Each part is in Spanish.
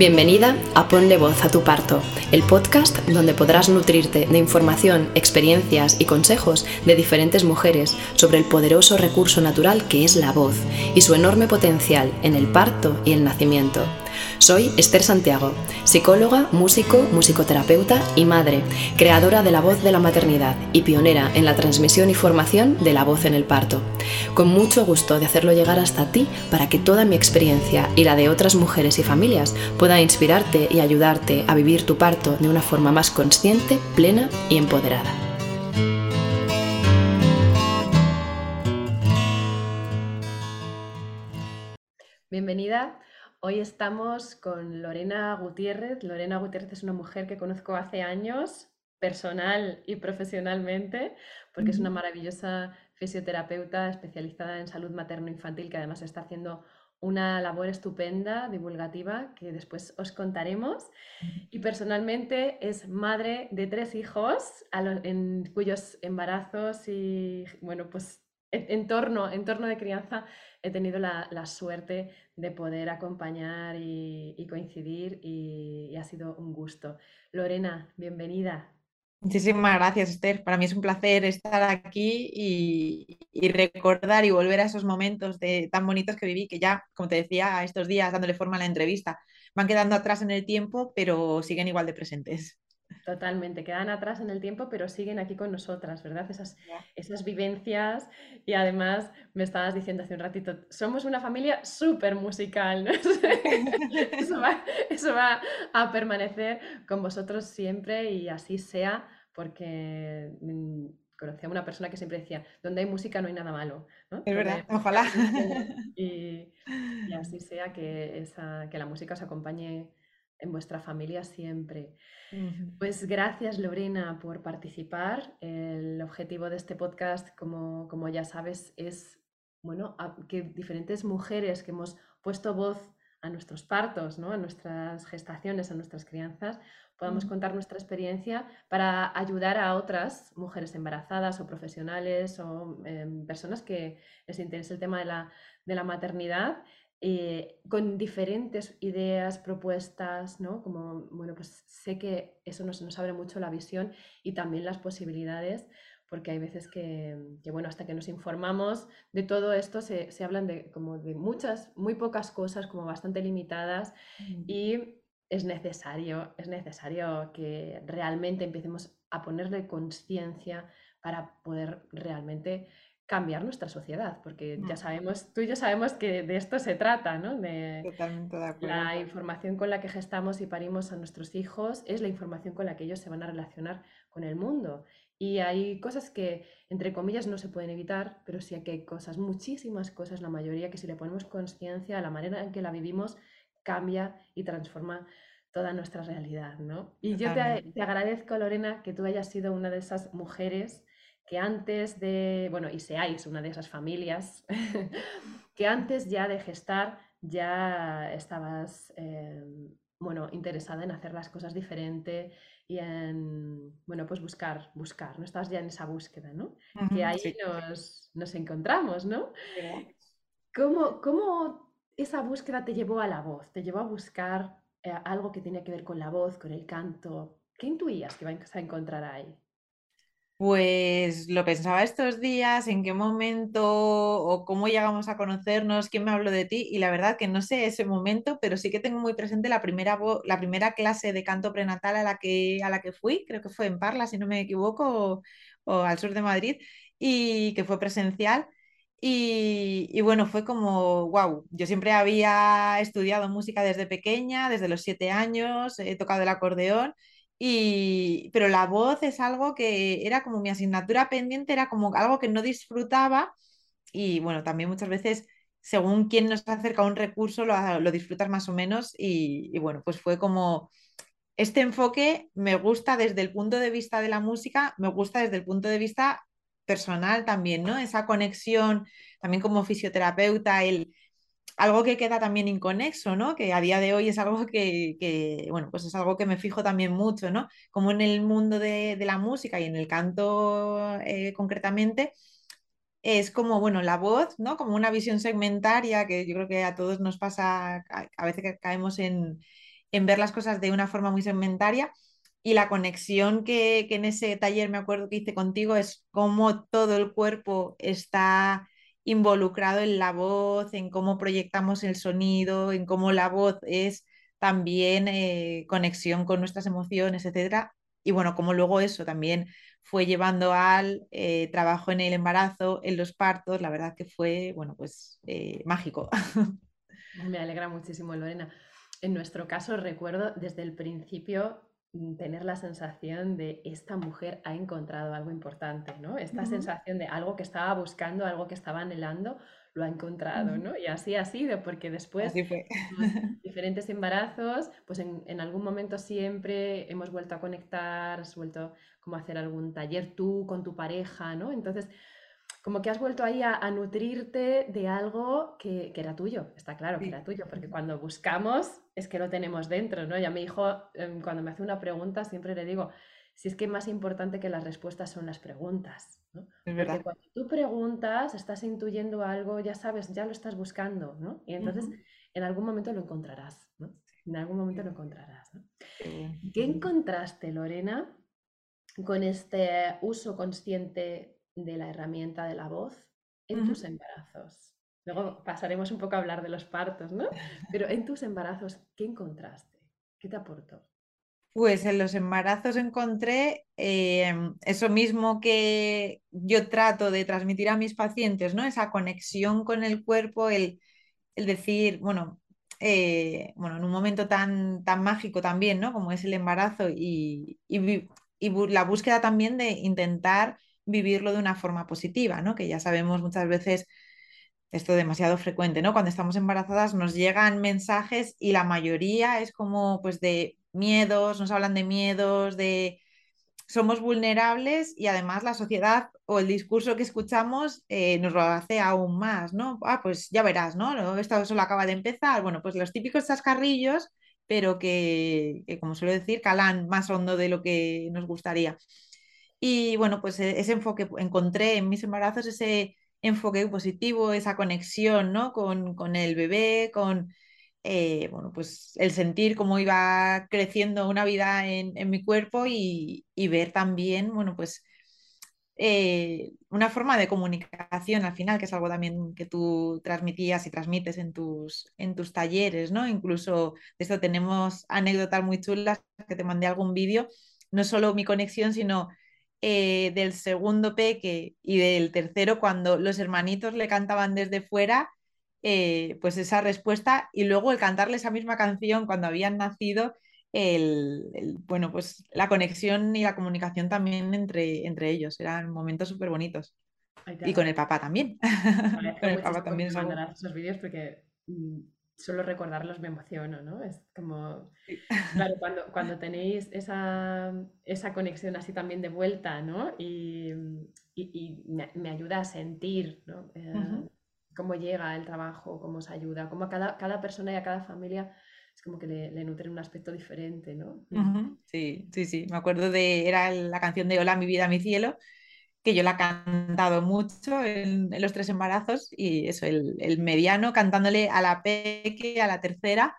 Bienvenida a Ponle Voz a tu Parto, el podcast donde podrás nutrirte de información, experiencias y consejos de diferentes mujeres sobre el poderoso recurso natural que es la voz y su enorme potencial en el parto y el nacimiento. Soy Esther Santiago, psicóloga, músico, musicoterapeuta y madre, creadora de la voz de la maternidad y pionera en la transmisión y formación de la voz en el parto. Con mucho gusto de hacerlo llegar hasta ti para que toda mi experiencia y la de otras mujeres y familias pueda inspirarte y ayudarte a vivir tu parto de una forma más consciente, plena y empoderada. Bienvenida Hoy estamos con Lorena Gutiérrez. Lorena Gutiérrez es una mujer que conozco hace años, personal y profesionalmente, porque es una maravillosa fisioterapeuta especializada en salud materno-infantil que además está haciendo una labor estupenda, divulgativa, que después os contaremos. Y personalmente es madre de tres hijos, en cuyos embarazos y, bueno, pues entorno, entorno de crianza he tenido la, suerte de poder acompañar y, coincidir y, ha sido un gusto. Lorena, bienvenida. Muchísimas gracias, Esther. Para mí es un placer estar aquí y, recordar y volver a esos momentos tan bonitos que viví, que ya, como te decía, estos días dándole forma a la entrevista, van quedando atrás en el tiempo, pero siguen igual de presentes. Totalmente, quedan atrás en el tiempo, pero siguen aquí con nosotras, ¿verdad? Esas, esas vivencias y además me estabas diciendo hace un ratito, somos una familia súper musical, ¿no? eso, va, a permanecer con vosotros siempre y así sea, porque mm, conocí a una persona que siempre decía, donde hay música no hay nada malo. Es verdad, ojalá. Y, así sea que, esa, que la música os acompañe en vuestra familia siempre. Pues gracias Lorena por participar. El objetivo de este podcast, como, como ya sabes, es bueno, que diferentes mujeres que hemos puesto voz a nuestros partos, ¿no? a nuestras gestaciones, a nuestras crianzas, podamos contar nuestra experiencia para ayudar a otras mujeres embarazadas o profesionales o em, personas que les interese el tema de la, de la maternidad eh, con diferentes ideas, propuestas, ¿no? Como, bueno, pues sé que eso nos, nos abre mucho la visión y también las posibilidades, porque hay veces que, bueno, hasta que nos informamos de todo esto se, se, hablan de, como de muchas, muy pocas cosas, como bastante limitadas, mm. y es necesario, es necesario que realmente empecemos a ponerle conciencia para poder realmente cambiar nuestra sociedad, porque ya sabemos, tú y yo sabemos que de esto se trata, ¿no? De Totalmente de acuerdo. La información con la que gestamos y parimos a nuestros hijos es la información con la que ellos se van a relacionar con el mundo. Y hay cosas que, entre comillas, no se pueden evitar, pero sí que hay cosas, muchísimas cosas, la mayoría, que si le ponemos conciencia, la manera en que la vivimos cambia y transforma toda nuestra realidad, ¿no? Y yo te, te agradezco, Lorena, que tú hayas sido una de esas mujeres que antes de, bueno, y seáis una de esas familias, que antes ya de gestar ya estabas, em, bueno, interesada en hacer las cosas diferente y en, bueno, pues buscar, buscar, ¿no? Estabas ya en esa búsqueda, ¿no? que ahí nos, encontramos, ¿no? ¿Cómo, ¿Cómo, esa búsqueda te llevó a la voz? ¿Te llevó a buscar eh, algo que tenía que ver con la voz, con el canto? ¿Qué intuías que ibas a encontrar ahí? Pues lo pensaba estos días, en qué momento o cómo llegamos a conocernos, quién me habló de ti y la verdad que no sé ese momento, pero sí que tengo muy presente la primera, la primera clase de canto prenatal a la, que, a la que fui, creo que fue en Parla, si no me equivoco, o, al sur de Madrid, y que fue presencial. Y, y, bueno, fue como, wow, yo siempre había estudiado música desde pequeña, desde los siete años, he tocado el acordeón y, pero la voz es algo que era como mi asignatura pendiente, era como algo que no disfrutaba y bueno, también muchas veces según quién nos acerca a un recurso lo, lo disfrutas más o menos y, bueno, pues fue como este enfoque me gusta desde el punto de vista de la música, me gusta desde el punto de vista personal también, ¿no? Esa conexión también como fisioterapeuta, el algo que queda también inconexo, ¿no? Que a día de hoy es algo que, bueno, pues es algo que me fijo también mucho, ¿no? Como en el mundo de, la música y en el canto eh, concretamente, es como, bueno, la voz, ¿no? Como una visión segmentaria que yo creo que a todos nos pasa, a, veces que caemos en, en ver las cosas de una forma muy segmentaria. Y la conexión que, que en ese taller me acuerdo que hice contigo es cómo todo el cuerpo está involucrado en la voz, en cómo proyectamos el sonido, en cómo la voz es también eh, conexión con nuestras emociones, etcétera. Y bueno, como luego eso también fue llevando al eh, trabajo en el embarazo, en los partos, la verdad que fue, bueno, pues eh, mágico. Me alegra muchísimo, Lorena. En nuestro caso, recuerdo desde el principio tener la sensación de esta mujer ha encontrado algo importante, ¿no? Esta sensación de algo que estaba buscando, algo que estaba anhelando, lo ha encontrado, ¿no? Y así ha sido, porque después fue. diferentes embarazos, pues en, en, algún momento siempre hemos vuelto a conectar, has vuelto como a hacer algún taller tú con tu pareja, ¿no? Entonces, como que has vuelto ahí a, nutrirte de algo que, que, era tuyo, está claro que era tuyo, porque cuando buscamos es que lo tenemos dentro, ¿no? Y a mi hijo, em, cuando me hace una pregunta, siempre le digo, si es que más importante que las respuestas son las preguntas. ¿no? Porque cuando tú preguntas, estás intuyendo algo, ya sabes, ya lo estás buscando, ¿no? Y entonces en algún momento lo encontrarás, ¿no? En algún momento lo encontrarás. ¿no? ¿Qué encontraste, Lorena, con este uso consciente de la herramienta de la voz en tus embarazos? Luego pasaremos un poco a hablar de los partos, ¿no? Pero en tus embarazos, ¿qué encontraste? ¿Qué te aportó? Pues en los embarazos encontré em, eso mismo que yo trato de transmitir a mis pacientes, ¿no? Esa conexión con el cuerpo, el, decir, bueno, eh, bueno, en un momento tan, tan mágico también, ¿no? Como es el embarazo y, y, la búsqueda también de intentar vivirlo de una forma positiva, ¿no? Que ya sabemos muchas veces esto es demasiado frecuente, ¿no? Cuando estamos embarazadas nos llegan mensajes y la mayoría es como pues de miedos, nos hablan de miedos, de somos vulnerables y además la sociedad o el discurso que escuchamos eh, nos lo hace aún más, ¿no? Ah, pues ya verás, ¿no? Esto solo acaba de empezar. Bueno, pues los típicos chascarrillos, pero que, como suelo decir, calan más hondo de lo que nos gustaría. Y bueno, pues e-, ese enfoque, encontré en mis embarazos ese enfoque positivo, esa conexión, ¿no? Con, con el bebé, con eh, bueno, pues el sentir cómo iba creciendo una vida en, mi cuerpo y, ver también, bueno, pues eh, una forma de comunicación al final, que es algo también que tú transmitías y transmites en tus, en tus talleres, ¿no? Incluso de esto tenemos anécdotas muy chulas, que te mandé algún vídeo, no solo mi conexión, sino eh, del segundo peque y del tercero, cuando los hermanitos le cantaban desde fuera eh, pues esa respuesta y luego el cantarle esa misma canción cuando habían nacido, el, bueno, pues la conexión y la comunicación también entre, entre ellos, eran momentos súper bonitos. Y con el papá también. con el papá también. esos vídeos porque mm, solo recordarlos me emociono, ¿no? Es como, claro, cuando, cuando tenéis esa, esa, conexión así también de vuelta, ¿no? Y, y, me, ayuda a sentir, ¿no? Eh, cómo llega el trabajo, cómo os ayuda, cómo a cada, cada persona y a cada familia es como que le, le nutren un aspecto diferente, ¿no? Sí, sí, sí. Me acuerdo de, era la canción de Hola, mi vida, mi cielo, que yo la he cantado mucho en, los tres embarazos y eso, el, el, mediano cantándole a la peque, a la tercera,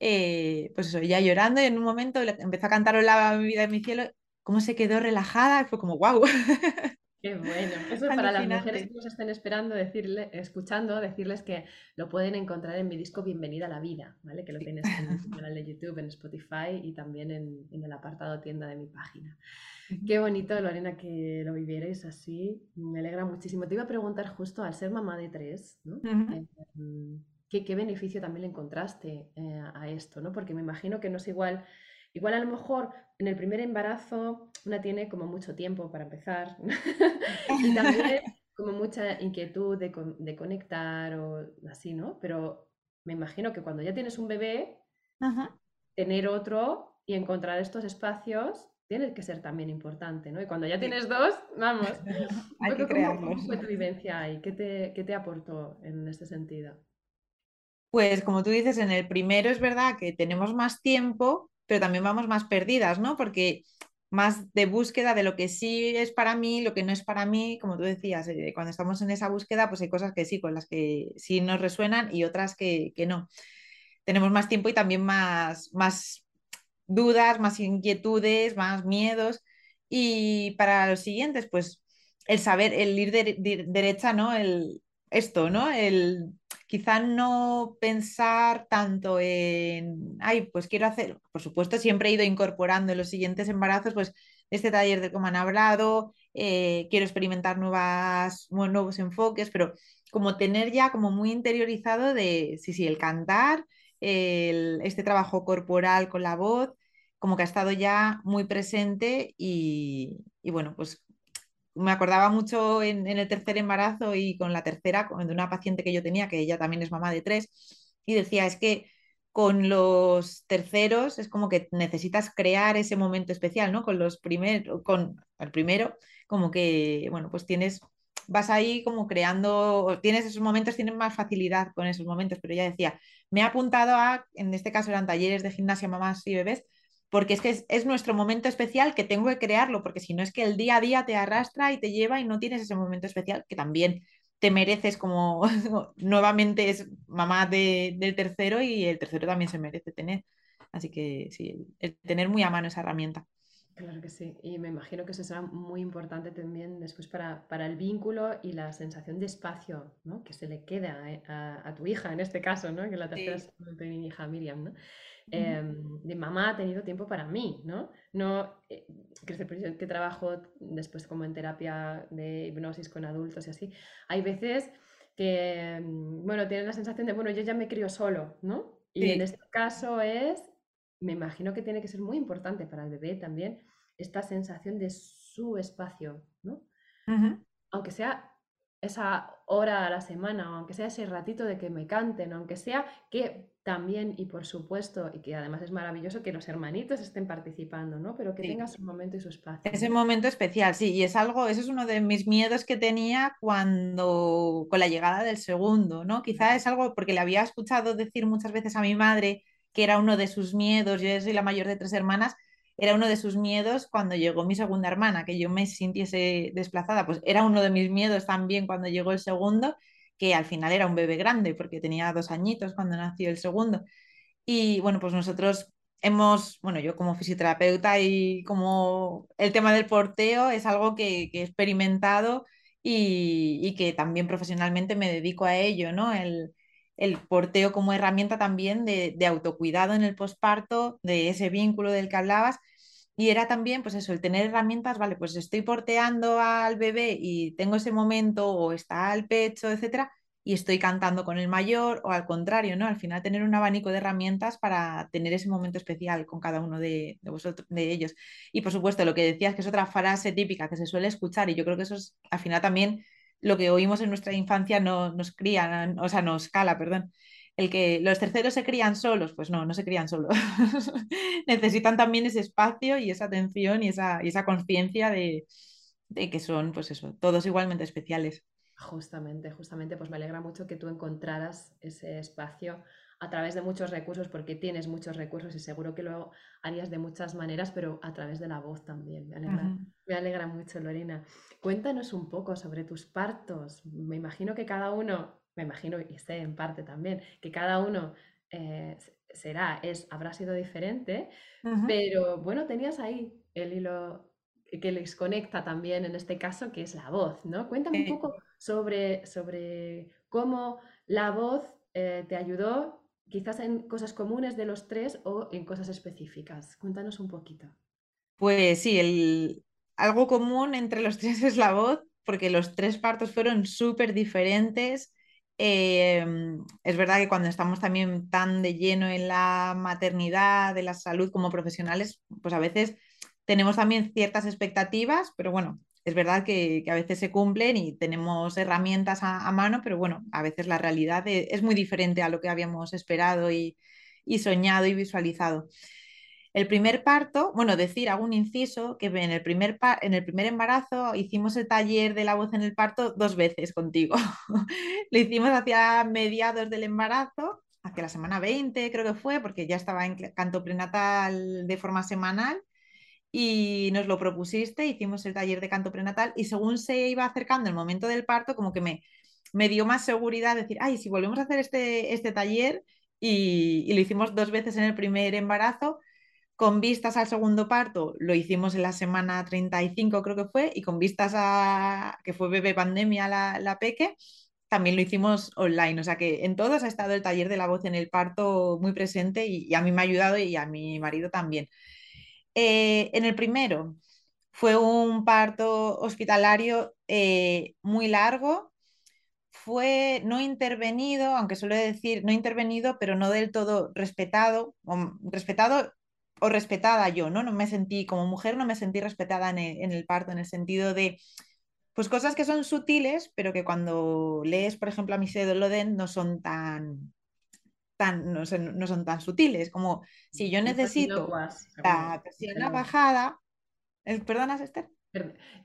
eh, pues eso, ya llorando y en un momento empezó a cantar mi vida, mi cielo, cómo se quedó relajada, fue como wow. Qué bueno. Eso es para las mujeres que nos estén esperando, decirle, escuchando, decirles que lo pueden encontrar en mi disco Bienvenida a la Vida, ¿vale? Que lo tienes en el canal de YouTube, en Spotify y también en, el apartado tienda de mi página. Qué bonito, Lorena, que lo vivierais así. Me alegra muchísimo. Te iba a preguntar justo, al ser mamá de tres, ¿no? Em, ¿qué, beneficio también le encontraste eh, a esto, ¿no? Porque me imagino que no es igual Igual a lo mejor en el primer embarazo una tiene como mucho tiempo para empezar y también como mucha inquietud de, conectar o así, ¿no? Pero me imagino que cuando ya tienes un bebé, tener otro y encontrar estos espacios tiene que ser también importante, ¿no? Y cuando ya tienes dos, vamos. Hay que crearlos. ¿Cómo fue tu vivencia ahí? ¿Qué te, ¿Qué te aportó en este sentido? Pues como tú dices, en el primero es verdad que tenemos más tiempo, pero también vamos más perdidas, ¿no? Porque más de búsqueda de lo que sí es para mí, lo que no es para mí, como tú decías, eh, cuando estamos en esa búsqueda, pues hay cosas que sí, con las que sí nos resuenan y otras que, no. tenemos más tiempo y también más, más dudas, más inquietudes, más miedos. Y para los siguientes, pues el saber, el ir de, derecha, ¿no? El, esto, ¿no? El quizá no pensar tanto en, ay, pues quiero hacer, por supuesto, siempre he ido incorporando en los siguientes embarazos, pues este taller de cómo han hablado, eh, quiero experimentar nuevas, nuevos enfoques, pero como tener ya como muy interiorizado de, sí, sí, el cantar, este trabajo corporal con la voz, como que ha estado ya muy presente y, bueno, pues me acordaba mucho en, el tercer embarazo y con la tercera, de una paciente que yo tenía, que ella también es mamá de tres, y decía, es que con los terceros es como que necesitas crear ese momento especial, ¿no? Con los primeros, con el primero, como que, bueno, pues tienes, vas ahí como creando, tienes esos momentos, tienes más facilidad con esos momentos, pero ella decía, me ha apuntado a, en este caso eran talleres de gimnasia mamás y bebés, porque es que es, nuestro momento especial que tengo que crearlo, porque si no es que el día a día te arrastra y te lleva y no tienes ese momento especial que también te mereces como nuevamente es mamá del tercero y el tercero también se merece tener. Así que sí, el, tener muy a mano esa herramienta. Claro que sí, y me imagino que eso será muy importante también después para, para el vínculo y la sensación de espacio ¿no? que se le queda eh, a, tu hija en este caso, ¿no? que la tercera es mi hija Miriam. ¿no? Em, de mamá ha tenido tiempo para mí, ¿no? No, eh, que trabajo después como en terapia de hipnosis con adultos y así, hay veces que, em, bueno, tienen la sensación de, bueno, yo ya me crío solo, ¿no? Y en este caso es, me imagino que tiene que ser muy importante para el bebé también esta sensación de su espacio, ¿no? Aunque sea esa hora a la semana, o aunque sea ese ratito de que me canten, aunque sea que también y por supuesto, y que además es maravilloso que los hermanitos estén participando, ¿no? Pero que tengas su momento y su espacio. Ese momento especial, sí, y es algo, eso es uno de mis miedos que tenía cuando, con la llegada del segundo, ¿no? Quizá es algo porque le había escuchado decir muchas veces a mi madre que era uno de sus miedos, yo soy la mayor de tres hermanas, era uno de sus miedos cuando llegó mi segunda hermana, que yo me sintiese desplazada, pues era uno de mis miedos también cuando llegó el segundo, que al final era un bebé grande, porque tenía dos añitos cuando nació el segundo. Y bueno, pues nosotros hemos, bueno, yo como fisioterapeuta y como el tema del porteo es algo que, he experimentado y, que también profesionalmente me dedico a ello, ¿no? El, el porteo como herramienta también de, de, autocuidado en el posparto, de ese vínculo del que hablabas y era también, pues eso, el tener herramientas, vale, pues estoy porteando al bebé y tengo ese momento o está al pecho, etcétera, y estoy cantando con el mayor o al contrario, ¿no? Al final tener un abanico de herramientas para tener ese momento especial con cada uno de, vosotros, de ellos. Y por supuesto, lo que decías, que es otra frase típica que se suele escuchar y yo creo que eso es al final también lo que oímos en nuestra infancia no, nos cría, o sea, nos cala, perdón el que los terceros se crían solos, pues no, no se crían solos. Necesitan también ese espacio y esa atención y esa, esa conciencia de, que son, pues eso, todos igualmente especiales. Justamente, justamente, pues me alegra mucho que tú encontraras ese espacio a través de muchos recursos, porque tienes muchos recursos y seguro que lo harías de muchas maneras, pero a través de la voz también. Me alegra, me alegra mucho, Lorena. Cuéntanos un poco sobre tus partos. Me imagino que cada uno me imagino, y sé en parte también, que cada uno eh, será, es, habrá sido diferente, pero bueno, tenías ahí el hilo que les conecta también en este caso, que es la voz, ¿no? Cuéntame un poco sobre, sobre cómo la voz eh, te ayudó, quizás en cosas comunes de los tres o en cosas específicas. Cuéntanos un poquito. Pues sí, el, algo común entre los tres es la voz, porque los tres partos fueron súper diferentes Em, es verdad que cuando estamos también tan de lleno en la maternidad, de la salud como profesionales, pues a veces tenemos también ciertas expectativas, pero bueno, es verdad que, a veces se cumplen y tenemos herramientas a, mano, pero bueno, a veces la realidad e, es, muy diferente a lo que habíamos esperado y soñado y visualizado. El primer parto, bueno, decir, hago un inciso, que en el primer, en el primer embarazo hicimos el taller de la voz en el parto dos veces contigo. Lo hicimos hacia mediados del embarazo, hacia la semana 20 creo que fue, porque ya estaba en canto prenatal de forma semanal y nos lo propusiste, hicimos el taller de canto prenatal y según se iba acercando el momento del parto, como que me, me dio más seguridad decir, ay, si volvemos a hacer este, este taller, y, lo hicimos dos veces en el primer embarazo. Con vistas al segundo parto, lo hicimos en la semana 35, creo que fue, y con vistas a que fue bebé pandemia la, la peque, también lo hicimos online. O sea que en todos ha estado el taller de la voz en el parto muy presente y, a mí me ha ayudado y a mi marido también. Eh, en el primero fue un parto hospitalario eh, muy largo, fue no intervenido, aunque suele decir no intervenido, pero no del todo respetado, o, respetado o respetada yo, ¿no? No me sentí, como mujer, no me sentí respetada en el, parto, en el sentido de, pues cosas que son sutiles, pero que cuando lees, por ejemplo, a Michelle Loden no son tan, tan no, son tan sutiles, como si yo necesito la persiana bajada, ¿el, ¿perdonas, Esther?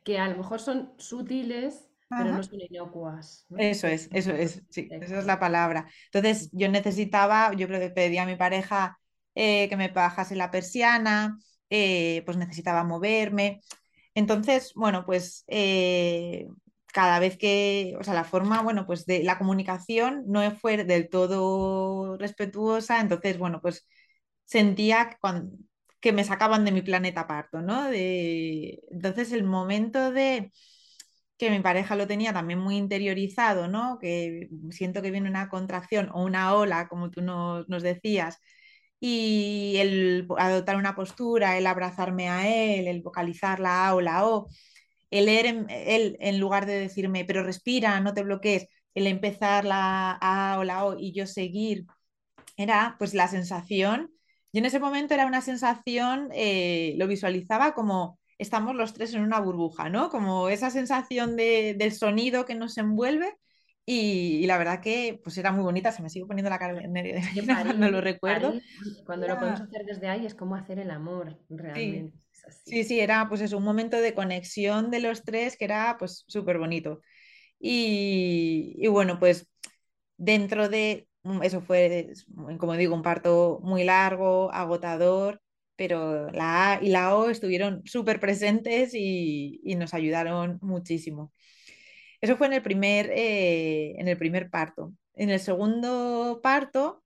Que a lo mejor son sutiles, pero no son inocuas. Eso es, eso es, sí, esa es la palabra. Entonces yo necesitaba, yo creo que pedí a mi pareja eh, que me bajase la persiana, eh, pues necesitaba moverme. Entonces, bueno, pues eh, cada vez que, o sea, la forma, bueno, pues de la comunicación no fue del todo respetuosa, entonces, bueno, pues sentía que me sacaban de mi planeta parto, ¿no? De, entonces, el momento de que mi pareja lo tenía también muy interiorizado, ¿no? Que siento que viene una contracción o una ola, como tú nos, decías, y el adoptar una postura, el abrazarme a él, el vocalizar la A o la O, el leer en, él en lugar de decirme, pero respira, no te bloquees, el empezar la A o la O y yo seguir, era pues la sensación, yo en ese momento era una sensación, eh, lo visualizaba como estamos los tres en una burbuja, ¿no? Como esa sensación de, del sonido que nos envuelve y, la verdad que pues era muy bonita, se me sigue poniendo la cara de cuando lo recuerdo. cuando lo podemos hacer desde ahí es como hacer el amor realmente. Sí, sí, era pues es un momento de conexión de los tres que era pues súper bonito. Y, y, bueno, pues dentro de, mm, eso fue, como digo, un parto muy largo, agotador, pero la A y la O estuvieron súper presentes y, y, nos ayudaron muchísimo. Eso fue en el primer, eh, en el primer parto. En el segundo parto,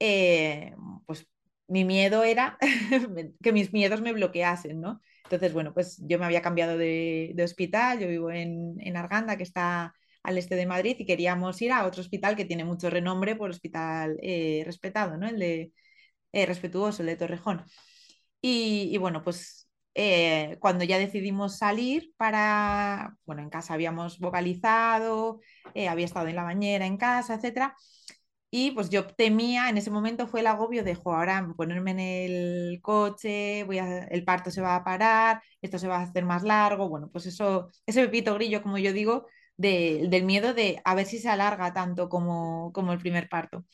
eh, pues mi miedo era que mis miedos me bloqueasen, ¿no? Entonces, bueno, pues yo me había cambiado de, hospital, yo vivo en, Arganda, que está al este de Madrid, y queríamos ir a otro hospital que tiene mucho renombre por hospital eh, respetado, ¿no? El de respetuoso, el de Torrejón. Y, bueno, pues eh, cuando ya decidimos salir para, bueno, en casa habíamos vocalizado, había estado en la bañera en casa, etcétera, y pues yo temía, en ese momento fue el agobio de, ahora ponerme en el coche, voy a, el parto se va a parar, esto se va a hacer más largo. Bueno, pues eso, ese pepito grillo, como yo digo, del miedo de a ver si se alarga tanto como, como el primer parto.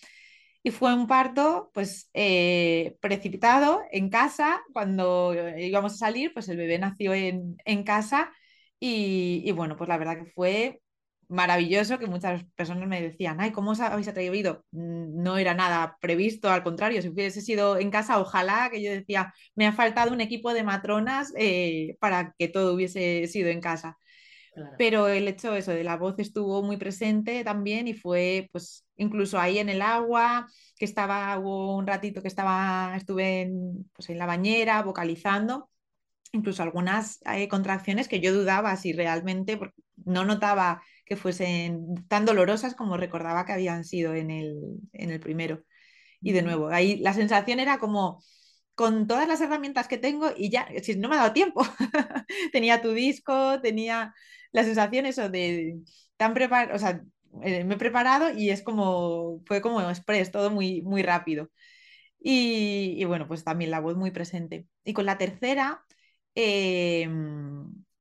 Y fue un parto, pues, eh, precipitado en casa. Cuando íbamos a salir, pues el bebé nació en, en casa. Y, y, bueno, pues la verdad que fue maravilloso que muchas personas me decían, ay, ¿cómo os habéis atrevido? Mm, no era nada previsto, al contrario, si hubiese sido en casa, ojalá que yo decía, me ha faltado un equipo de matronas eh, para que todo hubiese sido en casa. Pero el hecho eso de la voz estuvo muy presente también y fue pues incluso ahí en el agua, que estaba, hubo un ratito que estaba, estuve en, pues, en la bañera vocalizando, incluso algunas eh, contracciones que yo dudaba si realmente, no notaba que fuesen tan dolorosas como recordaba que habían sido en el, en el primero. Y de nuevo, ahí la sensación era como con todas las herramientas que tengo y ya, si no me ha dado tiempo. tenía tu disco, tenía la sensación eso de tan preparado, o sea, eh, me he preparado y es como, fue como express, todo muy, muy rápido. Y, bueno, pues también la voz muy presente. Y con la tercera, eh,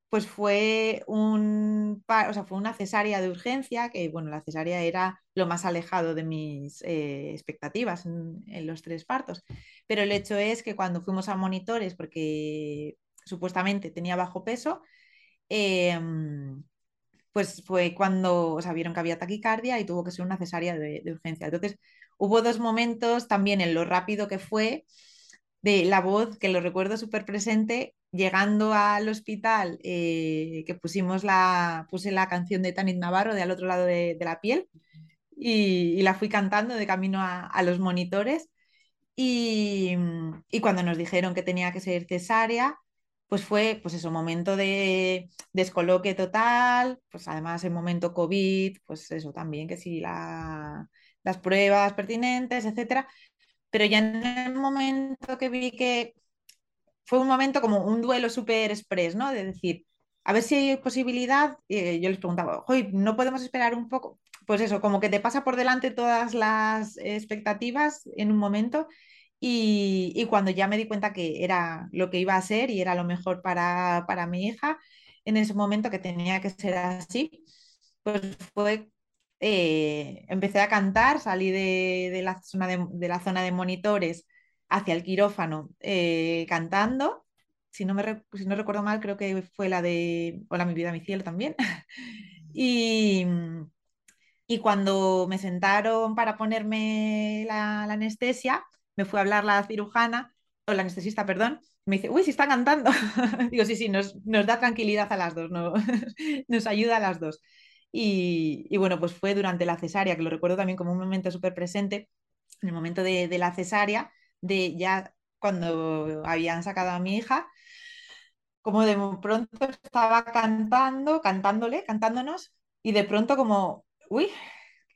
pues fue, un, o sea, fue una cesárea de urgencia, que bueno, la cesárea era lo más alejado de mis eh, expectativas en, los tres partos. Pero el hecho es que cuando fuimos a monitores, porque supuestamente tenía bajo peso, em, pues fue cuando o que había taquicardia y tuvo que ser una cesárea de, urgencia. Entonces, hubo dos momentos también en lo rápido que fue de la voz, que lo recuerdo súper presente, llegando al hospital, eh, que pusimos la, puse la canción de Tanit Navarro de Al otro lado de, la piel, y, la fui cantando de camino a, los monitores. Y, y, cuando nos dijeron que tenía que ser cesárea, pues fue, pues eso, momento de descoloque total, pues además en momento COVID, pues eso también, que sí, la, las pruebas pertinentes, etcétera. Pero ya en el momento que vi que fue un momento como un duelo súper express, ¿no? De decir, a ver si hay posibilidad, y yo les preguntaba, hoy ¿no podemos esperar un poco? Pues eso, como que te pasa por delante todas las expectativas en un momento y, cuando ya me di cuenta que era lo que iba a ser y era lo mejor para, para mi hija, en ese momento que tenía que ser así, pues fue, eh, empecé a cantar, salí de, la zona de, la zona de monitores hacia el quirófano eh, cantando. Si no, me, si no recuerdo mal, creo que fue la de Hola, mi vida, mi cielo también. y, y cuando me sentaron para ponerme la anestesia, me fue a hablar la cirujana, o la anestesista, perdón, me dice, uy, si está cantando. Digo, sí, sí, nos, da tranquilidad a las dos, no, nos ayuda a las dos. Y, bueno, pues fue durante la cesárea, que lo recuerdo también como un momento súper presente, en el momento de, la cesárea, de ya cuando habían sacado a mi hija, como de pronto estaba cantando, cantándole, cantándonos, y de pronto como, uy,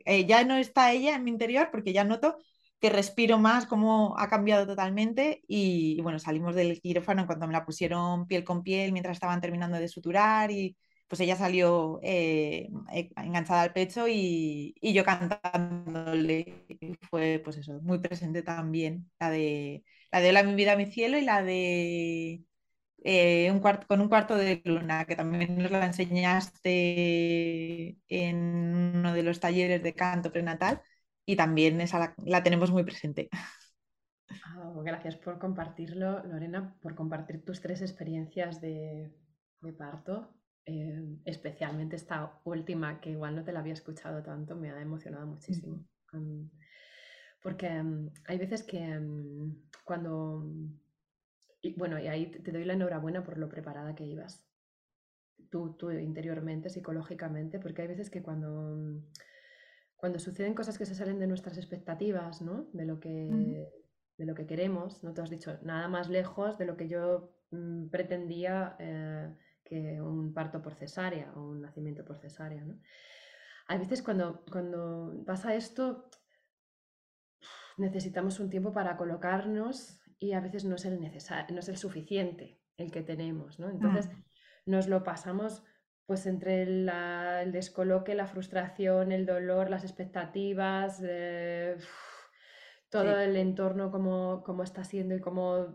eh, ya no está ella en mi interior porque ya noto que respiro más, cómo ha cambiado totalmente y, bueno, salimos del quirófano cuando me la pusieron piel con piel mientras estaban terminando de suturar y pues ella salió eh, eh, enganchada al pecho y, yo cantándole. fue pues eso, muy presente también la de la de Hola mi vida, mi cielo y la de eh, un cuarto, con un cuarto de luna, que también nos la enseñaste en uno de los talleres de canto prenatal y también esa la, tenemos muy presente. Ah, gracias por compartirlo, Lorena, por compartir tus tres experiencias de, parto. Eh, especialmente esta última, que igual no te la había escuchado tanto, me ha emocionado muchísimo. porque mm, hay veces que mm, cuando... Y, bueno, y ahí te doy la enhorabuena por lo preparada que ibas. Tú, tú interiormente, psicológicamente, porque hay veces que cuando cuando suceden cosas que se salen de nuestras expectativas, ¿no? De lo que, de lo que queremos, no te has dicho nada más lejos de lo que yo mm, pretendía eh, que un parto por cesárea o un nacimiento por cesárea, ¿no? Hay veces cuando, cuando pasa esto, necesitamos un tiempo para colocarnos y a veces no es el, no es el suficiente el que tenemos, ¿no? Entonces mm. nos lo pasamos pues entre el descoloque, la frustración, el dolor, las expectativas, eh, todo el entorno como, está siendo y cómo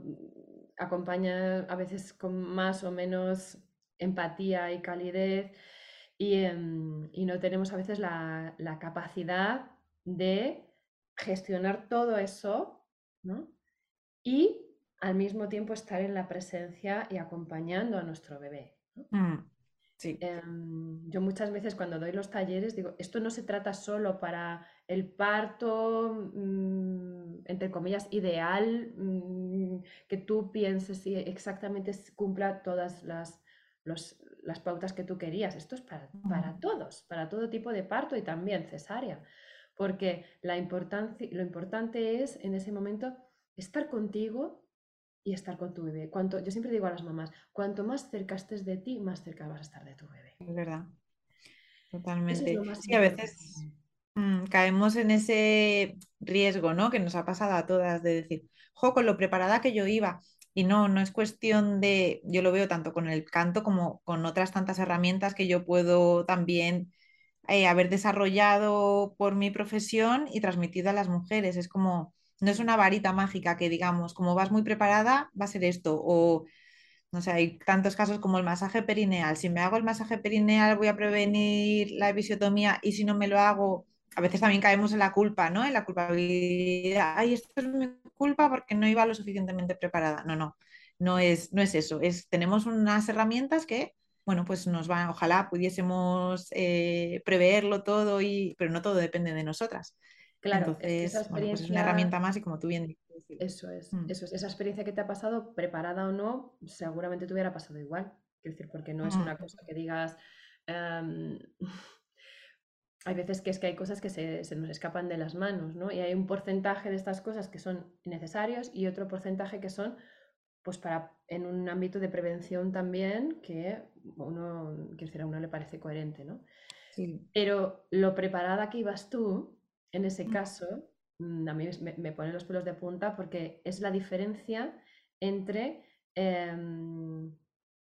acompaña a veces con más o menos empatía y calidez y, em, no tenemos a veces la, capacidad de gestionar todo eso y al mismo tiempo estar en la presencia y acompañando a nuestro bebé. Mm. Em, yo muchas veces cuando doy los talleres digo, esto no se trata solo para el parto, mm, entre comillas, ideal, mm, que tú pienses y exactamente cumpla todas las, las pautas que tú querías. Esto es para, para, todos, para todo tipo de parto y también cesárea, porque la importancia, lo importante es en ese momento estar contigo y estar con tu bebé. Cuanto, yo siempre digo a las mamás, cuanto más cerca estés de ti, más cerca vas a estar de tu bebé. Es verdad. Totalmente. sí, a veces mm, caemos en ese riesgo, ¿no? Que nos ha pasado a todas de decir, jo, con lo preparada que yo iba. Y no, no es cuestión de, yo lo veo tanto con el canto como con otras tantas herramientas que yo puedo también eh, haber desarrollado por mi profesión y transmitido a las mujeres. Es como, no es una varita mágica que digamos, como vas muy preparada, va a ser esto. O, no sé, hay tantos casos como el masaje perineal. Si me hago el masaje perineal voy a prevenir la episiotomía y si no me lo hago, a veces también caemos en la culpa, ¿no? En la culpabilidad. Ay, esto es mi culpa porque no iba lo suficientemente preparada. No, no, no es, no es eso. Es, tenemos unas herramientas que, bueno, pues nos van, ojalá pudiésemos eh, preverlo todo, y, pero no todo depende de nosotras. Claro, esa experiencia... Pues es una herramienta más y como tú bien dices. Eso es, mm. eso es. Esa experiencia que te ha pasado, preparada o no, seguramente te hubiera pasado igual. Quiero decir, porque no es una cosa que digas. Em, hay veces que es que hay cosas que se, nos escapan de las manos, ¿no? Y hay un porcentaje de estas cosas que son necesarios y otro porcentaje que son, pues para, en un ámbito de prevención también, que uno, quiero decir, a uno le parece coherente, ¿no? Pero lo preparada que ibas tú, en ese mm. caso, mm, a mí me, pone los pelos de punta porque es la diferencia entre em,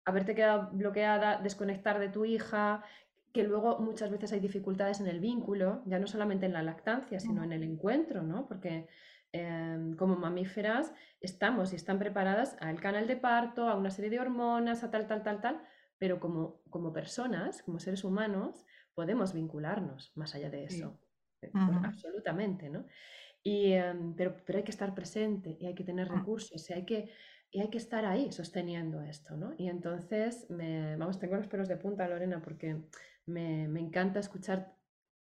haberte quedado bloqueada, desconectar de tu hija, que luego muchas veces hay dificultades en el vínculo, ya no solamente en la lactancia, sino en el encuentro, ¿no? Porque em, como mamíferas estamos y están preparadas al canal de parto, a una serie de hormonas, a tal, tal, tal, tal, pero como, como personas, como seres humanos, podemos vincularnos más allá de eso. Absolutamente, ¿no? Y, em, pero, pero hay que estar presente y hay que tener ah. recursos y hay que, y hay que estar ahí sosteniendo esto, ¿no? Y entonces, me, vamos, tengo los pelos de punta, Lorena, porque me, me, encanta escuchar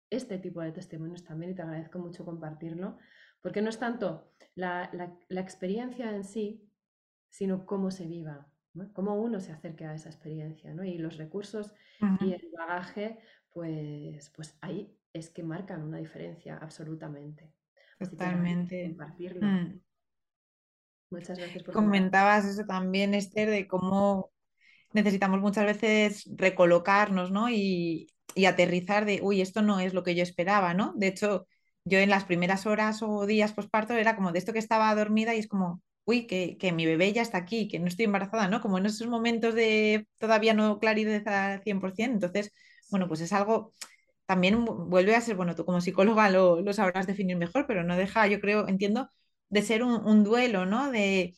este tipo de testimonios también y te agradezco mucho compartirlo, porque no es tanto la, la, la experiencia en sí, sino cómo se viva, ¿no? cómo uno se acerca a esa experiencia, ¿no? Y los recursos y el bagaje pues, pues ahí es que marcan una diferencia absolutamente. Totalmente. compartirlo. Mm. Muchas gracias por Comentabas eso también, Esther, de cómo necesitamos muchas veces recolocarnos, ¿no? Y, aterrizar de, uy, esto no es lo que yo esperaba, ¿no? De hecho, yo en las primeras horas o días posparto era como de esto que estaba dormida y es como, uy, que, que, mi bebé ya está aquí, que no estoy embarazada, ¿no? Como en esos momentos de todavía no claridad al 100%. Entonces, bueno, pues es algo, también vuelve a ser, bueno, tú como psicóloga lo, sabrás definir mejor, pero no deja, yo creo, entiendo, de ser un, duelo, ¿no? De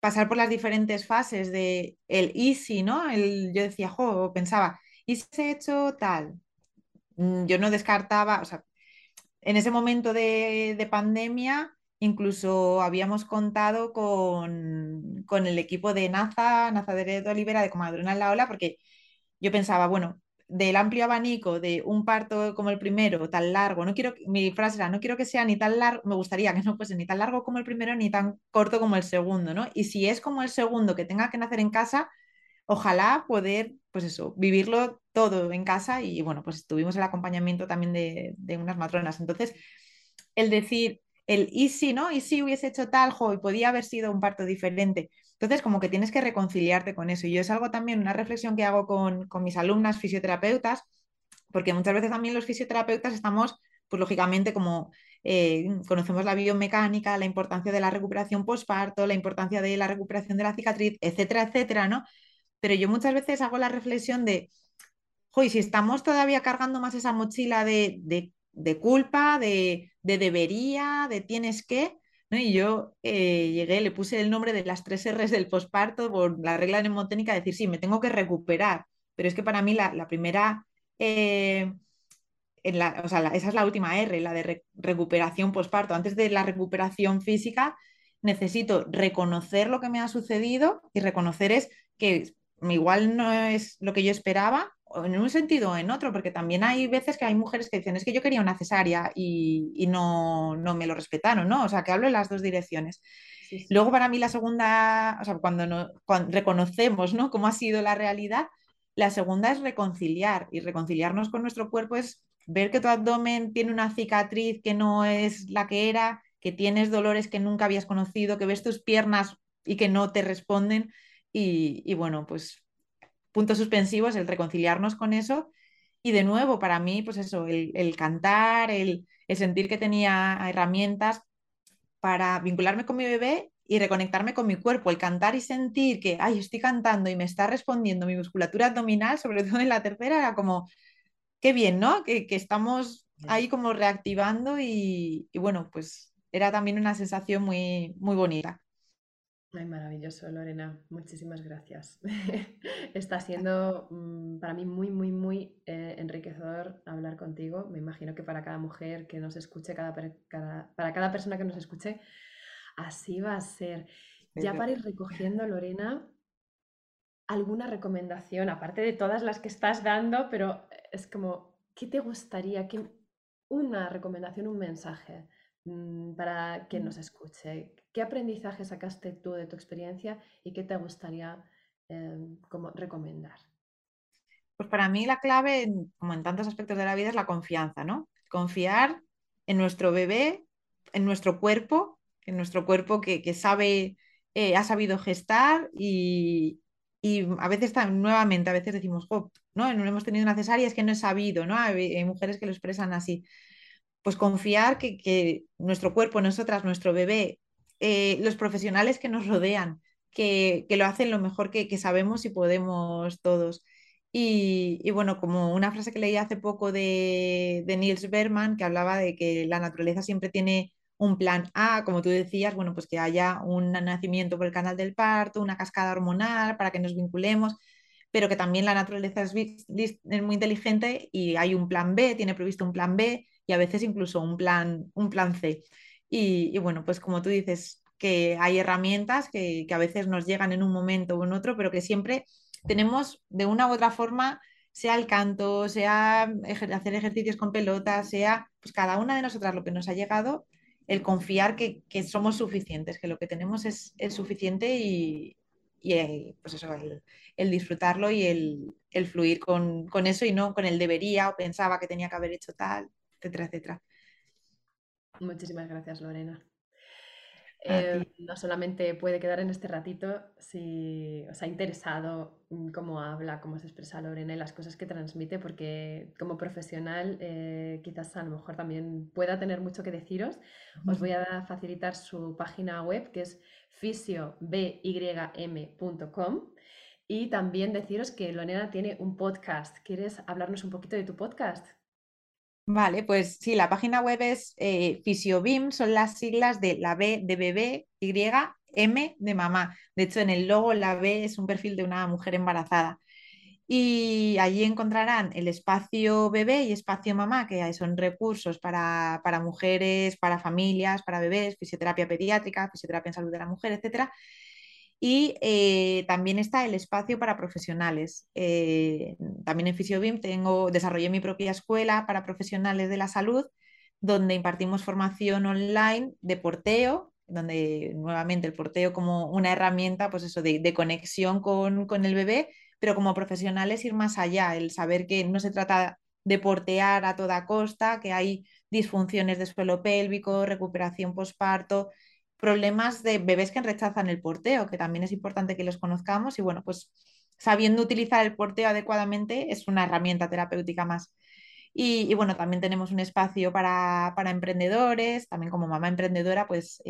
pasar por las diferentes fases de el ¿no? El, yo decía, jo, pensaba, ¿y se ha hecho tal? Mm, yo no descartaba, o sea, en ese momento de, de pandemia, incluso habíamos contado con, con, el equipo de NASA, NASA de Olivera, de Comadrona en la Ola, porque yo pensaba, bueno, del amplio abanico de un parto como el primero, tan largo, no quiero, mi frase era, no quiero que sea ni tan largo, me gustaría que no fuese ni tan largo como el primero, ni tan corto como el segundo, ¿no? Y si es como el segundo que tenga que nacer en casa, ojalá poder, pues eso, vivirlo todo en casa y bueno, pues tuvimos el acompañamiento también de, unas matronas. Entonces, el decir, el y si, ¿no? Y si hubiese hecho tal, jo, y podía haber sido un parto diferente entonces, como que tienes que reconciliarte con eso. Y yo es algo también, una reflexión que hago con, mis alumnas fisioterapeutas, porque muchas veces también los fisioterapeutas estamos, pues lógicamente, como eh, conocemos la biomecánica, la importancia de la recuperación postparto, la importancia de la recuperación de la cicatriz, etcétera, etcétera, ¿no? Pero yo muchas veces hago la reflexión de, hoy si estamos todavía cargando más esa mochila de, de culpa, de, de, debería, de tienes que, y yo eh, llegué, le puse el nombre de las tres R's del posparto por la regla mnemotécnica, decir, sí, me tengo que recuperar, pero es que para mí la, primera, eh, o sea, esa es la última R, la de recuperación posparto. Antes de la recuperación física, necesito reconocer lo que me ha sucedido y reconocer es que igual no es lo que yo esperaba, en un sentido o en otro, porque también hay veces que hay mujeres que dicen, es que yo quería una cesárea y, no, me lo respetaron, ¿no? O sea, que hablo en las dos direcciones. Luego para mí la segunda, o sea, cuando, no, reconocemos, ¿no? Cómo ha sido la realidad, la segunda es reconciliar y reconciliarnos con nuestro cuerpo es ver que tu abdomen tiene una cicatriz que no es la que era, que tienes dolores que nunca habías conocido, que ves tus piernas y que no te responden. Y, y bueno, pues puntos suspensivos, el reconciliarnos con eso. Y de nuevo, para mí, pues eso, el, cantar, el, sentir que tenía herramientas para vincularme con mi bebé y reconectarme con mi cuerpo, el cantar y sentir que, ay, estoy cantando y me está respondiendo mi musculatura abdominal, sobre todo en la tercera, era como, qué bien, ¿no? Que, estamos ahí como reactivando y, y, bueno, pues era también una sensación muy, muy bonita. Ay, maravilloso, Lorena. Muchísimas gracias. Está siendo mm, para mí muy, muy, muy eh, enriquecedor hablar contigo. Me imagino que para cada mujer que nos escuche, cada, para cada persona que nos escuche, así va a ser. Ya para ir recogiendo, Lorena, alguna recomendación, aparte de todas las que estás dando, pero es como, ¿qué te gustaría? que una recomendación, un mensaje mm, para quien nos escuche? ¿Qué aprendizaje sacaste tú de tu experiencia y qué te gustaría em, como recomendar? Pues para mí la clave, como en tantos aspectos de la vida, es la confianza, ¿no? Confiar en nuestro bebé, en nuestro cuerpo, en nuestro cuerpo que, sabe, eh, ha sabido gestar y, a veces nuevamente, a veces decimos, ¿no? no hemos tenido una cesárea, es que no he sabido, ¿no? Hay, mujeres que lo expresan así. Pues confiar que, nuestro cuerpo, nosotras, nuestro bebé, eh, los profesionales que nos rodean, que, lo hacen lo mejor que, sabemos y podemos todos. Y, bueno, como una frase que leí hace poco de, de Niels Berman, que hablaba de que la naturaleza siempre tiene un plan A, como tú decías, bueno, pues que haya un nacimiento por el canal del parto, una cascada hormonal para que nos vinculemos, pero que también la naturaleza es, muy inteligente y hay un plan B, tiene previsto un plan B y a veces incluso un plan, un plan C. Y, bueno, pues como tú dices, que hay herramientas que, que, a veces nos llegan en un momento o en otro, pero que siempre tenemos de una u otra forma, sea el canto, sea hacer ejercicios con pelotas, sea pues cada una de nosotras lo que nos ha llegado, el confiar que, somos suficientes, que lo que tenemos es, suficiente y, eh, pues eso, el, disfrutarlo y el, fluir con, eso y no con el debería o pensaba que tenía que haber hecho tal, etcétera, etcétera. Muchísimas gracias, Lorena. Eh, no solamente puede quedar en este ratito si os ha interesado mm, cómo habla, cómo se expresa Lorena y las cosas que transmite, porque como profesional eh, quizás a lo mejor también pueda tener mucho que deciros. Os voy a facilitar su página web que es fisiobym.com y también deciros que Lorena tiene un podcast. ¿Quieres hablarnos un poquito de tu podcast? Vale, pues sí, la página web es eh, Fisiobim, son las siglas de la B de bebé, Y, M de mamá. De hecho, en el logo la B es un perfil de una mujer embarazada. Y allí encontrarán el espacio bebé y espacio mamá, que son recursos para, para mujeres, para familias, para bebés, fisioterapia pediátrica, fisioterapia en salud de la mujer, etcétera y eh, también está el espacio para profesionales. Eh, también en FisioBIM tengo, desarrollé mi propia escuela para profesionales de la salud, donde impartimos formación online de porteo, donde nuevamente el porteo como una herramienta pues eso, de, conexión con, con, el bebé, pero como profesionales ir más allá, el saber que no se trata de portear a toda costa, que hay disfunciones de suelo pélvico, recuperación posparto, problemas de bebés que rechazan el porteo, que también es importante que los conozcamos y bueno, pues sabiendo utilizar el porteo adecuadamente es una herramienta terapéutica más. Y, bueno, también tenemos un espacio para, emprendedores, también como mamá emprendedora, pues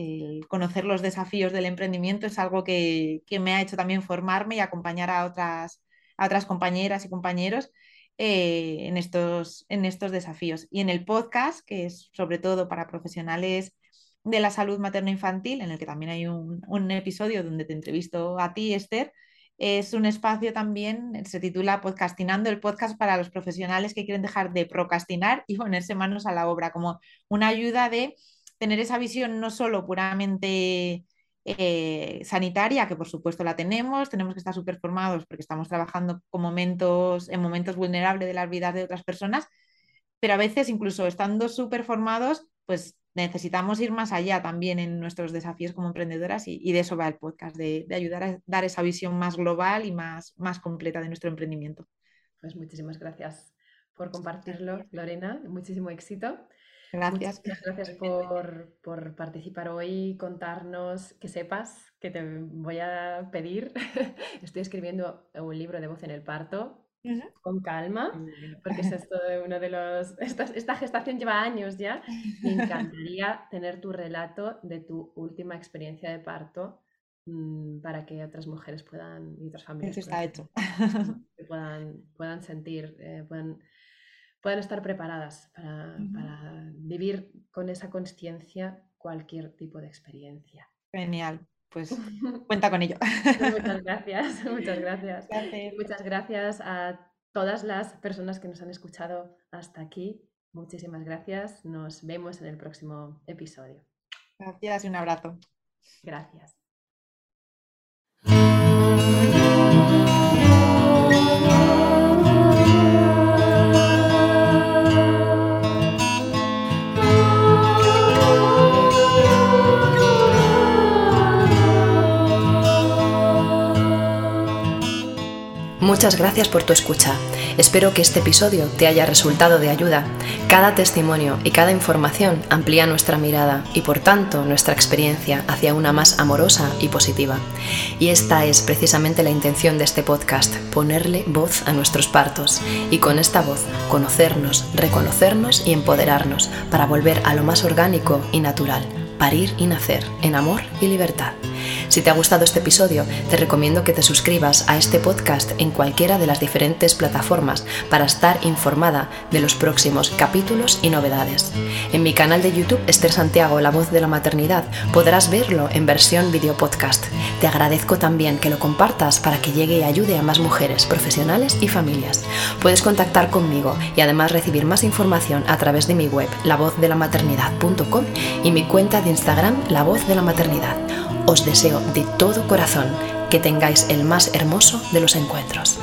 conocer los desafíos del emprendimiento es algo que, me ha hecho también formarme y acompañar a otras, otras compañeras y compañeros eh, en, estos, en estos desafíos. Y en el podcast, que es sobre todo para profesionales de la salud materno-infantil, en el que también hay un, episodio donde te entrevisto a ti, Esther. Es un espacio también, se titula Podcastinando, el podcast para los profesionales que quieren dejar de procrastinar y ponerse manos a la obra, como una ayuda de tener esa visión no solo puramente eh, sanitaria, que por supuesto la tenemos, tenemos que estar súper formados porque estamos trabajando con momentos, en momentos vulnerables de las vidas de otras personas, pero a veces incluso estando súper formados, pues necesitamos ir más allá también en nuestros desafíos como emprendedoras y, de eso va el podcast, de, ayudar a dar esa visión más global y más, más completa de nuestro emprendimiento. Pues muchísimas gracias por compartirlo, Lorena. Muchísimo éxito. Gracias. Muchas gracias por, por, participar hoy, contarnos, que sepas que te voy a pedir. Estoy escribiendo un libro de voz en el parto con calma, porque es esto de uno de los... Esta, gestación lleva años ya. Me encantaría tener tu relato de tu última experiencia de parto mm, para que otras mujeres puedan, y otras familias está hecho. puedan, puedan sentir, eh, puedan, puedan estar preparadas para, para vivir con esa conciencia cualquier tipo de experiencia. Genial pues cuenta con ello. Muchas gracias, muchas gracias. Muchas gracias a todas las personas que nos han escuchado hasta aquí. Muchísimas gracias. Nos vemos en el próximo episodio. Gracias y un abrazo. Gracias. Muchas gracias por tu escucha. Espero que este episodio te haya resultado de ayuda. Cada testimonio y cada información amplía nuestra mirada y por tanto nuestra experiencia hacia una más amorosa y positiva. Y esta es precisamente la intención de este podcast, ponerle voz a nuestros partos y con esta voz conocernos, reconocernos y empoderarnos para volver a lo más orgánico y natural, parir y nacer en amor y libertad. Si te ha gustado este episodio, te recomiendo que te suscribas a este podcast en cualquiera de las diferentes plataformas para estar informada de los próximos capítulos y novedades. En mi canal de YouTube, Esther Santiago, La Voz de la Maternidad, podrás verlo en versión video podcast. Te agradezco también que lo compartas para que llegue y ayude a más mujeres, profesionales y familias. Puedes contactar conmigo y además recibir más información a través de mi web, lavozdelamaternidad.com y mi cuenta de Instagram, La Voz de la Maternidad os deseo de todo corazón que tengáis el más hermoso de los encuentros.